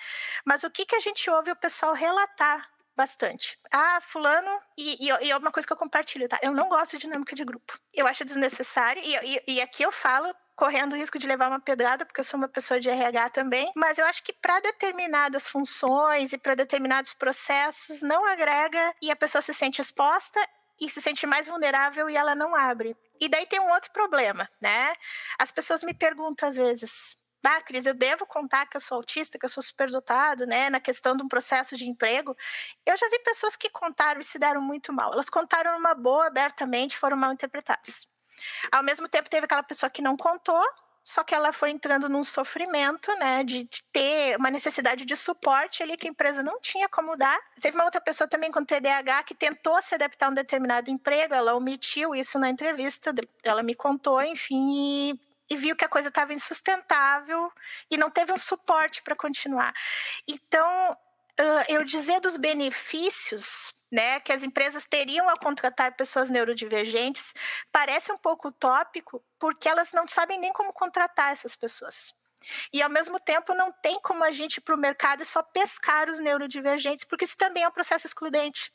Mas o que, que a gente ouve o pessoal relatar bastante. Ah, fulano, e, e, e, é uma coisa que eu compartilho, tá? Eu não gosto de dinâmica de grupo. Eu acho desnecessário, e, e, e aqui eu falo correndo o risco de levar uma pedrada, porque eu sou uma pessoa de RH também, mas eu acho que para determinadas funções e para determinados processos não agrega e a pessoa se sente exposta e se sente mais vulnerável e ela não abre. E daí tem um outro problema, né? As pessoas me perguntam às vezes: ah, Cris, eu devo contar que eu sou autista, que eu sou superdotado, né, na questão de um processo de emprego. Eu já vi pessoas que contaram e se deram muito mal. Elas contaram numa boa, abertamente, foram mal interpretadas. Ao mesmo tempo, teve aquela pessoa que não contou, só que ela foi entrando num sofrimento, né, de, de, ter uma necessidade de suporte ali que a empresa não tinha como dar. Teve uma outra pessoa também com TDAH que tentou se adaptar a um determinado emprego, ela omitiu isso na entrevista, ela me contou, enfim, e e viu que a coisa estava insustentável e não teve um suporte para continuar. Então, eu dizer dos benefícios né, que as empresas teriam ao contratar pessoas neurodivergentes parece um pouco utópico, porque elas não sabem nem como contratar essas pessoas. E, ao mesmo tempo, não tem como a gente ir para o mercado e só pescar os neurodivergentes, porque isso também é um processo excludente.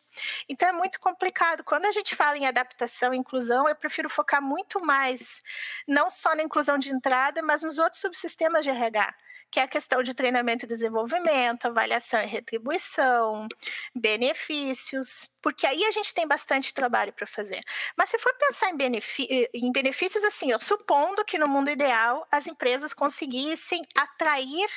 Então, é muito complicado. Quando a gente fala em adaptação e inclusão, eu prefiro focar muito mais, não só na inclusão de entrada, mas nos outros subsistemas de RH que é a questão de treinamento e desenvolvimento, avaliação e retribuição, benefícios, porque aí a gente tem bastante trabalho para fazer. Mas se for pensar em, em benefícios, assim, eu supondo que no mundo ideal as empresas conseguissem atrair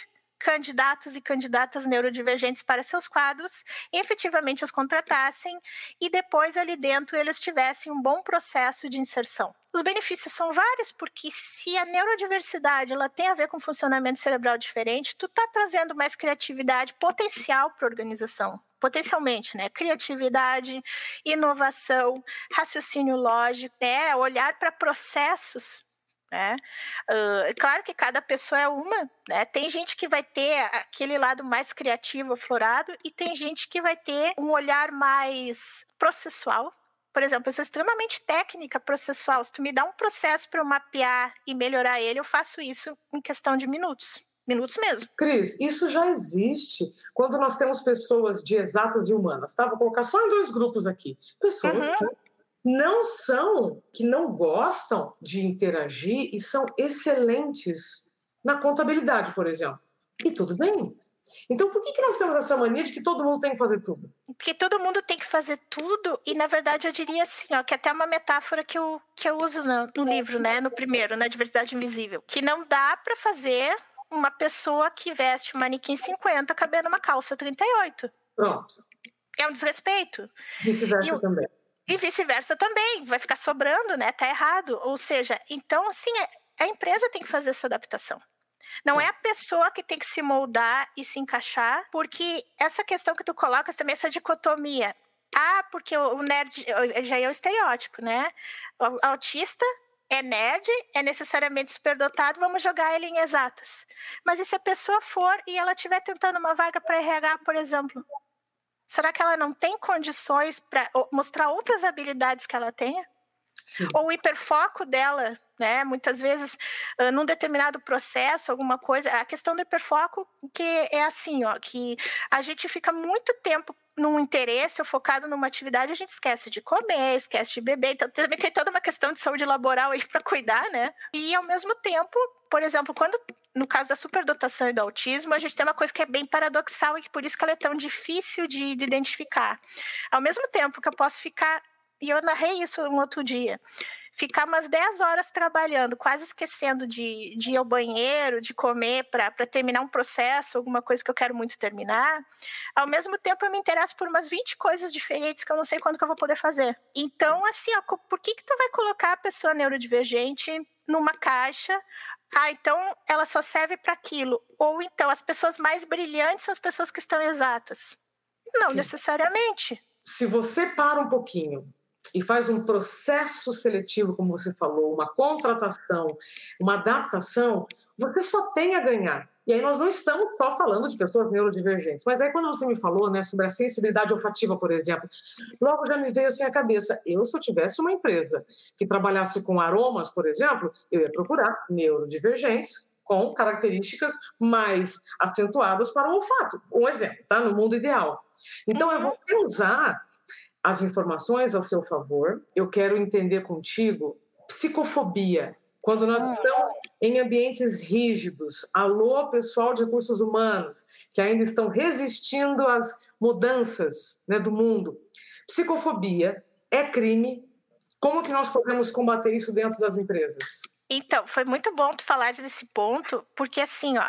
candidatos e candidatas neurodivergentes para seus quadros, efetivamente os contratassem e depois ali dentro eles tivessem um bom processo de inserção. Os benefícios são vários, porque se a neurodiversidade ela tem a ver com funcionamento cerebral diferente, tu tá trazendo mais criatividade potencial para a organização potencialmente, né? Criatividade, inovação, raciocínio lógico, né? Olhar para processos né? Uh, claro que cada pessoa é uma, né? Tem gente que vai ter aquele lado mais criativo, aflorado, e tem gente que vai ter um olhar mais processual. Por exemplo, eu sou extremamente técnica processual. Se tu me dá um processo para eu mapear e melhorar ele, eu faço isso em questão de minutos. Minutos mesmo. Cris, isso já existe quando nós temos pessoas de exatas e humanas. Tá? Vou colocar só em dois grupos aqui. Pessoas uhum. que não são, que não gostam de interagir e são excelentes na contabilidade, por exemplo. E tudo bem. Então, por que, que nós temos essa mania de que todo mundo tem que fazer tudo? Porque todo mundo tem que fazer tudo, e na verdade eu diria assim, ó, que é até uma metáfora que eu, que eu uso no, no livro, né, no primeiro, na Diversidade Invisível, que não dá para fazer uma pessoa que veste um manequim 50 cabendo uma calça 38. Pronto. É um desrespeito. Vice-versa também. E vice-versa também, vai ficar sobrando, né? Tá errado. Ou seja, então, assim, é, a empresa tem que fazer essa adaptação. Não é a pessoa que tem que se moldar e se encaixar, porque essa questão que tu colocas também, essa dicotomia. Ah, porque o nerd já é o estereótipo, né? O autista é nerd, é necessariamente superdotado, vamos jogar ele em exatas. Mas e se a pessoa for e ela estiver tentando uma vaga para RH, por exemplo? Será que ela não tem condições para mostrar outras habilidades que ela tenha? Sim. Ou o hiperfoco dela, né? Muitas vezes, num determinado processo, alguma coisa. A questão do hiperfoco, que é assim, ó, que a gente fica muito tempo num interesse ou focado numa atividade, a gente esquece de comer, esquece de beber. Então, também tem toda uma questão de saúde laboral aí para cuidar, né? E ao mesmo tempo, por exemplo, quando no caso da superdotação e do autismo, a gente tem uma coisa que é bem paradoxal e que por isso que ela é tão difícil de, de identificar. Ao mesmo tempo que eu posso ficar, e eu narrei isso um outro dia, ficar umas 10 horas trabalhando, quase esquecendo de, de ir ao banheiro, de comer para terminar um processo, alguma coisa que eu quero muito terminar. Ao mesmo tempo, eu me interesso por umas 20 coisas diferentes que eu não sei quando que eu vou poder fazer. Então, assim, ó, por que, que tu vai colocar a pessoa neurodivergente numa caixa ah, então ela só serve para aquilo. Ou então as pessoas mais brilhantes são as pessoas que estão exatas. Não Sim. necessariamente. Se você para um pouquinho e faz um processo seletivo, como você falou, uma contratação, uma adaptação, você só tem a ganhar. E aí nós não estamos só falando de pessoas neurodivergentes, mas aí quando você me falou né, sobre a sensibilidade olfativa, por exemplo, logo já me veio assim a cabeça, eu se eu tivesse uma empresa que trabalhasse com aromas, por exemplo, eu ia procurar neurodivergentes com características mais acentuadas para o olfato. Um exemplo, tá? No mundo ideal. Então é uhum. você usar as informações a seu favor. Eu quero entender contigo psicofobia, quando nós ah. estamos em ambientes rígidos, alô, pessoal de recursos humanos, que ainda estão resistindo às mudanças né, do mundo. Psicofobia é crime. Como que nós podemos combater isso dentro das empresas? Então, foi muito bom tu falar desse ponto, porque assim, ó,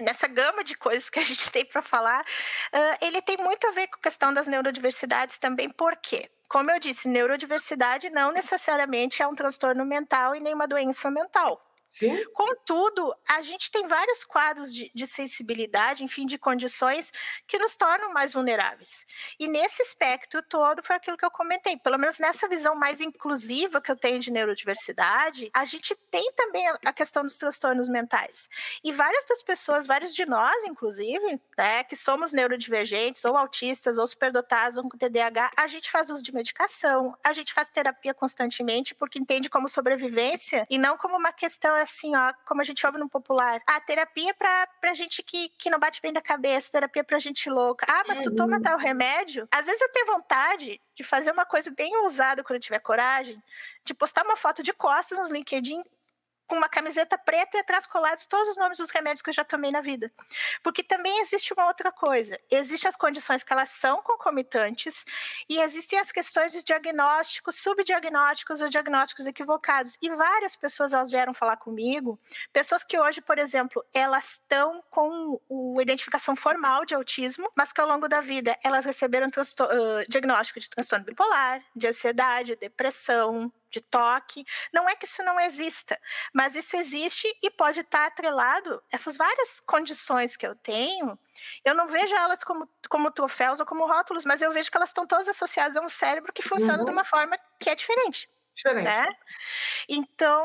nessa gama de coisas que a gente tem para falar, uh, ele tem muito a ver com a questão das neurodiversidades também, por quê? Como eu disse, neurodiversidade não necessariamente é um transtorno mental e nem uma doença mental. Sim. Contudo, a gente tem vários quadros de, de, sensibilidade, enfim, de condições que nos tornam mais vulneráveis. E nesse espectro todo foi aquilo que eu comentei. Pelo menos nessa visão mais inclusiva que eu tenho de neurodiversidade, a gente tem também a questão dos transtornos mentais. E várias das pessoas, vários de nós, inclusive, né, que somos neurodivergentes, ou autistas, ou superdotados, ou com TDAH, a gente faz uso de medicação, a gente faz terapia constantemente, porque entende como sobrevivência e não como uma questão assim, ó, como a gente ouve no popular. Ah, terapia pra, pra gente que, que não bate bem da cabeça, terapia pra gente louca. Ah, mas tu toma uhum. tal remédio? Às vezes eu tenho vontade de fazer uma coisa bem ousada quando eu tiver coragem, de postar uma foto de costas no LinkedIn com uma camiseta preta e atrás colados todos os nomes dos remédios que eu já tomei na vida. Porque também existe uma outra coisa. Existem as condições que elas são concomitantes e existem as questões de diagnósticos, subdiagnósticos ou diagnósticos equivocados. E várias pessoas elas vieram falar comigo, pessoas que hoje, por exemplo, elas estão com a identificação formal de autismo, mas que ao longo da vida elas receberam uh, diagnóstico de transtorno bipolar, de ansiedade, depressão, de toque. Não é que isso não exista, mas isso existe e pode estar atrelado. Essas várias condições que eu tenho, eu não vejo elas como, como troféus ou como rótulos, mas eu vejo que elas estão todas associadas a um cérebro que funciona uhum. de uma forma que é diferente. Diferente. Né? Então,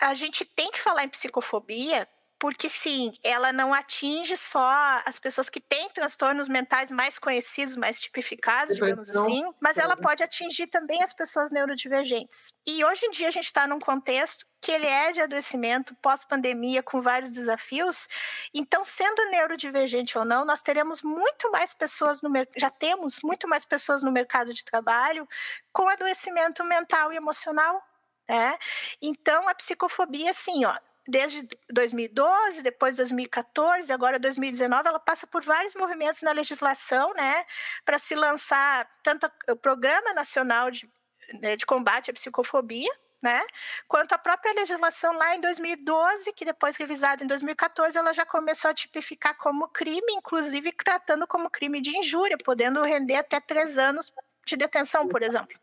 a gente tem que falar em psicofobia porque sim, ela não atinge só as pessoas que têm transtornos mentais mais conhecidos, mais tipificados, digamos assim, mas ela pode atingir também as pessoas neurodivergentes. E hoje em dia a gente está num contexto que ele é de adoecimento pós-pandemia com vários desafios. Então, sendo neurodivergente ou não, nós teremos muito mais pessoas no já temos muito mais pessoas no mercado de trabalho com adoecimento mental e emocional. Né? Então, a psicofobia, assim, ó, desde 2012, depois 2014, agora 2019, ela passa por vários movimentos na legislação, né, para se lançar tanto o Programa Nacional de, né, de Combate à Psicofobia, né? Quanto a própria legislação lá em 2012, que depois revisada em 2014, ela já começou a tipificar como crime, inclusive tratando como crime de injúria, podendo render até três anos de detenção, por exemplo.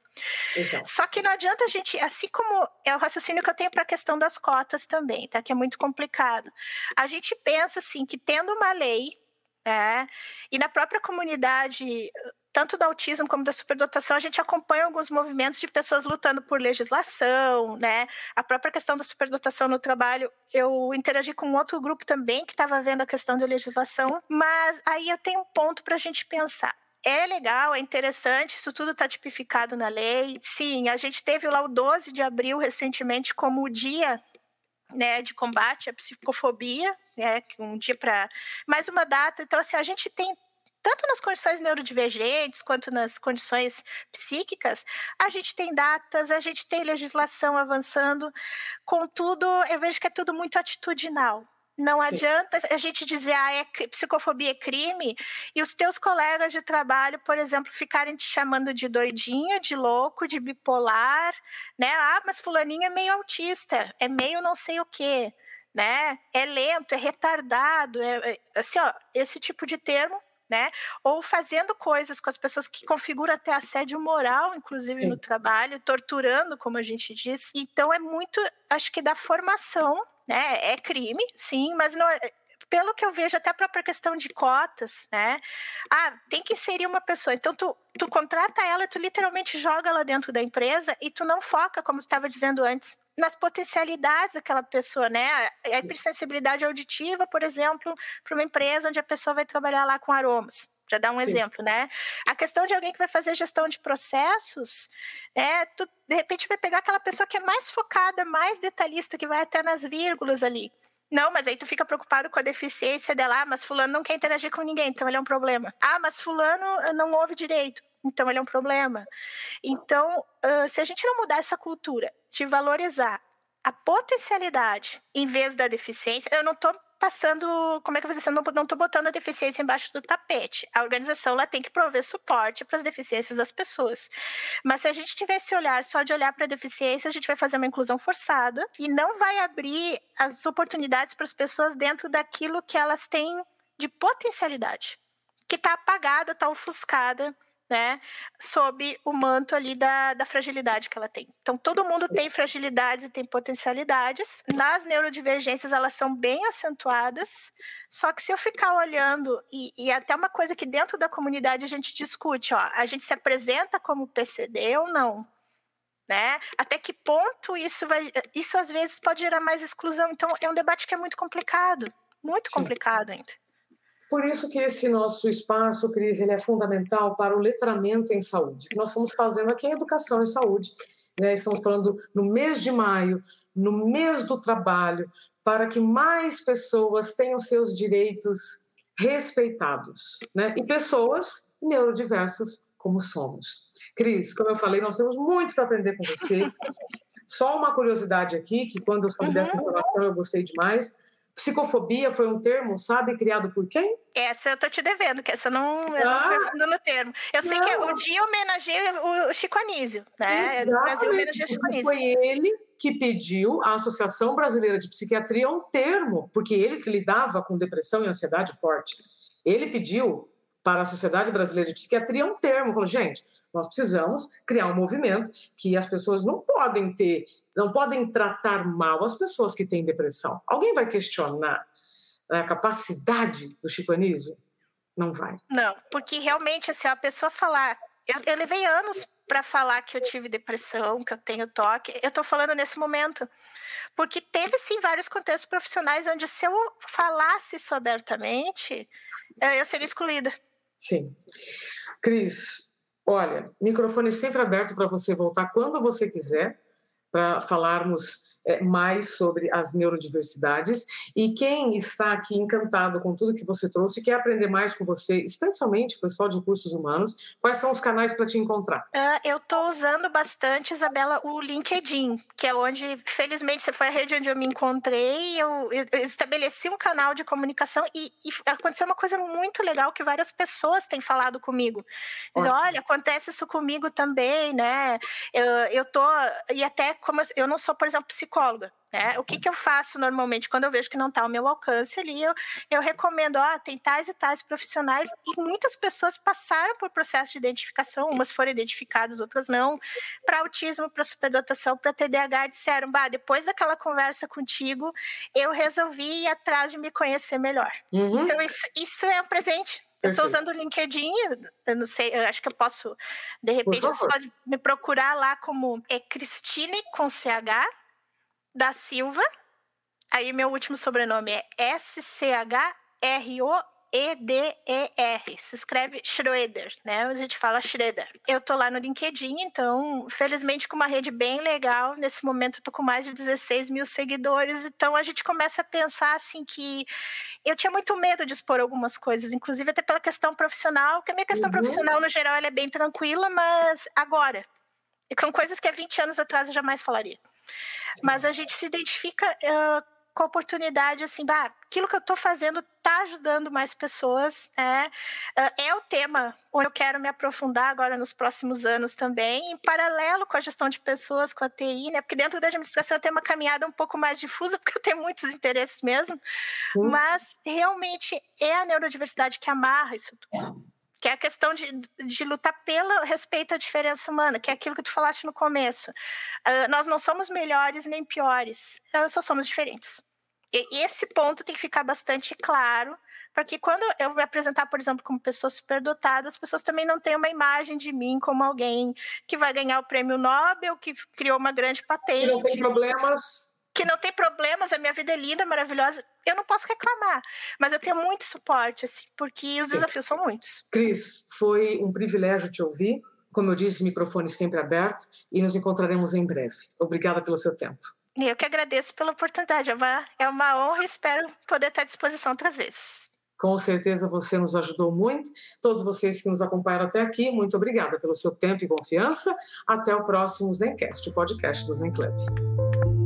Então. Só que não adianta a gente, assim como é o raciocínio que eu tenho para a questão das cotas também, tá? Que é muito complicado. A gente pensa assim que tendo uma lei, é, e na própria comunidade, tanto do autismo como da superdotação, a gente acompanha alguns movimentos de pessoas lutando por legislação, né? A própria questão da superdotação no trabalho, eu interagi com um outro grupo também que estava vendo a questão da legislação, mas aí eu tenho um ponto para a gente pensar é legal, é interessante, isso tudo está tipificado na lei. Sim, a gente teve lá o 12 de abril recentemente como o dia né, de combate à psicofobia, né, um dia para mais uma data. Então, assim, a gente tem tanto nas condições neurodivergentes quanto nas condições psíquicas, a gente tem datas, a gente tem legislação avançando. Contudo, eu vejo que é tudo muito atitudinal. Não Sim. adianta a gente dizer, ah, é, psicofobia é crime, e os teus colegas de trabalho, por exemplo, ficarem te chamando de doidinho, de louco, de bipolar, né? Ah, mas fulaninho é meio autista, é meio não sei o quê, né? É lento, é retardado, é, é assim, ó, esse tipo de termo né? Ou fazendo coisas com as pessoas que configuram até assédio moral, inclusive Sim. no trabalho, torturando, como a gente diz. Então é muito, acho que da formação né? É crime, sim, mas não, é, pelo que eu vejo, até a própria questão de cotas, né? Ah, tem que inserir uma pessoa. Então, tu, tu contrata ela, tu literalmente joga ela dentro da empresa e tu não foca, como tu estava dizendo antes, nas potencialidades daquela pessoa, né? A hipersensibilidade auditiva, por exemplo, para uma empresa onde a pessoa vai trabalhar lá com aromas para dar um Sim. exemplo, né? A questão de alguém que vai fazer gestão de processos, é, tu de repente vai pegar aquela pessoa que é mais focada, mais detalhista, que vai até nas vírgulas ali. Não, mas aí tu fica preocupado com a deficiência dela, ah, mas fulano não quer interagir com ninguém, então ele é um problema. Ah, mas fulano eh, não ouve direito, então ele é um problema. Então, se a gente não mudar essa cultura de valorizar a potencialidade em vez da deficiência, eu não estou passando, como é que dizer, eu não estou botando a deficiência embaixo do tapete. A organização ela tem que prover suporte para as deficiências das pessoas. Mas se a gente tiver esse olhar só de olhar para a deficiência, a gente vai fazer uma inclusão forçada e não vai abrir as oportunidades para as pessoas dentro daquilo que elas têm de potencialidade, que está apagada, está ofuscada né, sob o manto ali da, da fragilidade que ela tem. Então, todo mundo Sim. tem fragilidades e tem potencialidades. Nas neurodivergências, elas são bem acentuadas. Só que se eu ficar olhando, e, e até uma coisa que dentro da comunidade a gente discute, ó, a gente se apresenta como PCD ou não? Né? Até que ponto isso vai. Isso às vezes pode gerar mais exclusão. Então, é um debate que é muito complicado. Muito Sim. complicado ainda. Por isso que esse nosso espaço, Cris, ele é fundamental para o letramento em saúde. O que nós estamos fazendo aqui é educação em saúde. Né? Estamos falando no mês de maio, no mês do trabalho, para que mais pessoas tenham seus direitos respeitados. Né? E pessoas neurodiversas como somos. Cris, como eu falei, nós temos muito para aprender com você. (laughs) Só uma curiosidade aqui, que quando eu soube uhum. dessa informação eu gostei demais. Psicofobia foi um termo, sabe, criado por quem? Essa eu tô te devendo, que essa não, ah, não foi fundo no termo. Eu sei que o dia homenageia o Chico Anísio, né? Exatamente. O Brasil homenageia Chico Anísio. Foi ele que pediu à Associação Brasileira de Psiquiatria um termo, porque ele que lidava com depressão e ansiedade forte. Ele pediu para a Sociedade Brasileira de Psiquiatria um termo, falou, gente, nós precisamos criar um movimento que as pessoas não podem ter, não podem tratar mal as pessoas que têm depressão. Alguém vai questionar a capacidade do Chico Anísio? Não vai. Não, porque realmente, se assim, a pessoa falar. Eu, eu levei anos para falar que eu tive depressão, que eu tenho toque. Eu estou falando nesse momento. Porque teve, sim, vários contextos profissionais onde, se eu falasse isso abertamente, eu seria excluída. Sim. Cris, Olha, microfone sempre aberto para você voltar quando você quiser, para falarmos mais sobre as neurodiversidades. E quem está aqui encantado com tudo que você trouxe, quer aprender mais com você, especialmente o pessoal de recursos humanos, quais são os canais para te encontrar? Uh, eu estou usando bastante, Isabela, o LinkedIn, que é onde, felizmente, você foi a rede onde eu me encontrei. Eu, eu estabeleci um canal de comunicação e, e, aconteceu uma coisa muito legal que várias pessoas têm falado comigo. Dizem, olha, acontece isso comigo também, né? Eu, eu tô. E até como eu, eu não sou, por exemplo, psicóloga psicóloga. Né? O que, que eu faço normalmente quando eu vejo que não está ao meu alcance ali? Eu, eu recomendo, ó, tem tais e tais profissionais, e muitas pessoas passaram por processo de identificação, umas foram identificadas, outras não, para autismo, para superdotação, para TDAH, disseram, bah, depois daquela conversa contigo, eu resolvi ir atrás de me conhecer melhor. Uhum. Então, isso, isso é um presente. Eu estou usando o LinkedIn, eu não sei, eu acho que eu posso, de repente, você pode me procurar lá como é Cristine com CH, da Silva. Aí meu último sobrenome é S-C-H-R-O-E-D-E-R. Se escreve Schroeder, né? A gente fala Schroeder. Eu tô lá no LinkedIn, então, felizmente, com uma rede bem legal. Nesse momento, eu tô com mais de 16 mil seguidores. Então, a gente começa a pensar, assim, que eu tinha muito medo de expor algumas coisas, inclusive até pela questão profissional, que a minha questão uhum. profissional, no geral, ela é bem tranquila, mas agora. E com coisas que há 20 anos atrás eu jamais falaria. Mas a gente se identifica uh, com a oportunidade, assim, bah, aquilo que eu estou fazendo está ajudando mais pessoas. É, uh, é o tema onde eu quero me aprofundar agora nos próximos anos também, em paralelo com a gestão de pessoas, com a TI, né? Porque dentro da administração eu tenho uma caminhada um pouco mais difusa, (laughs) porque eu tenho muitos interesses mesmo. Mas realmente é a neurodiversidade que amarra isso tudo que é a questão de, de lutar pelo respeito à diferença humana, que é aquilo que tu falaste no começo. Uh, nós não somos melhores nem piores, nós só somos diferentes. E, esse ponto tem que ficar bastante claro, para que quando eu me apresentar, por exemplo, como pessoa superdotada, as pessoas também não tenham uma imagem de mim como alguém que vai ganhar o prêmio Nobel, que criou uma grande patente. Que não tem problemas que não tem problemas, a minha vida é linda, maravilhosa. Eu não posso reclamar, mas eu tenho muito suporte, assim, porque os Sim. desafios são muitos. Cris, foi um privilégio te ouvir. Como eu disse, microfone sempre aberto e nos encontraremos em breve. Obrigada pelo seu tempo. Eu que agradeço pela oportunidade. É uma, é uma honra e espero poder estar à disposição outras vezes. Com certeza você nos ajudou muito. Todos vocês que nos acompanharam até aqui, muito obrigada pelo seu tempo e confiança. Até o próximo Zencast, o podcast do Zen Club.